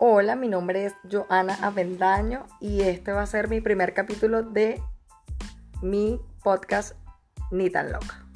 Hola, mi nombre es Joana Avendaño y este va a ser mi primer capítulo de mi podcast Ni tan loca.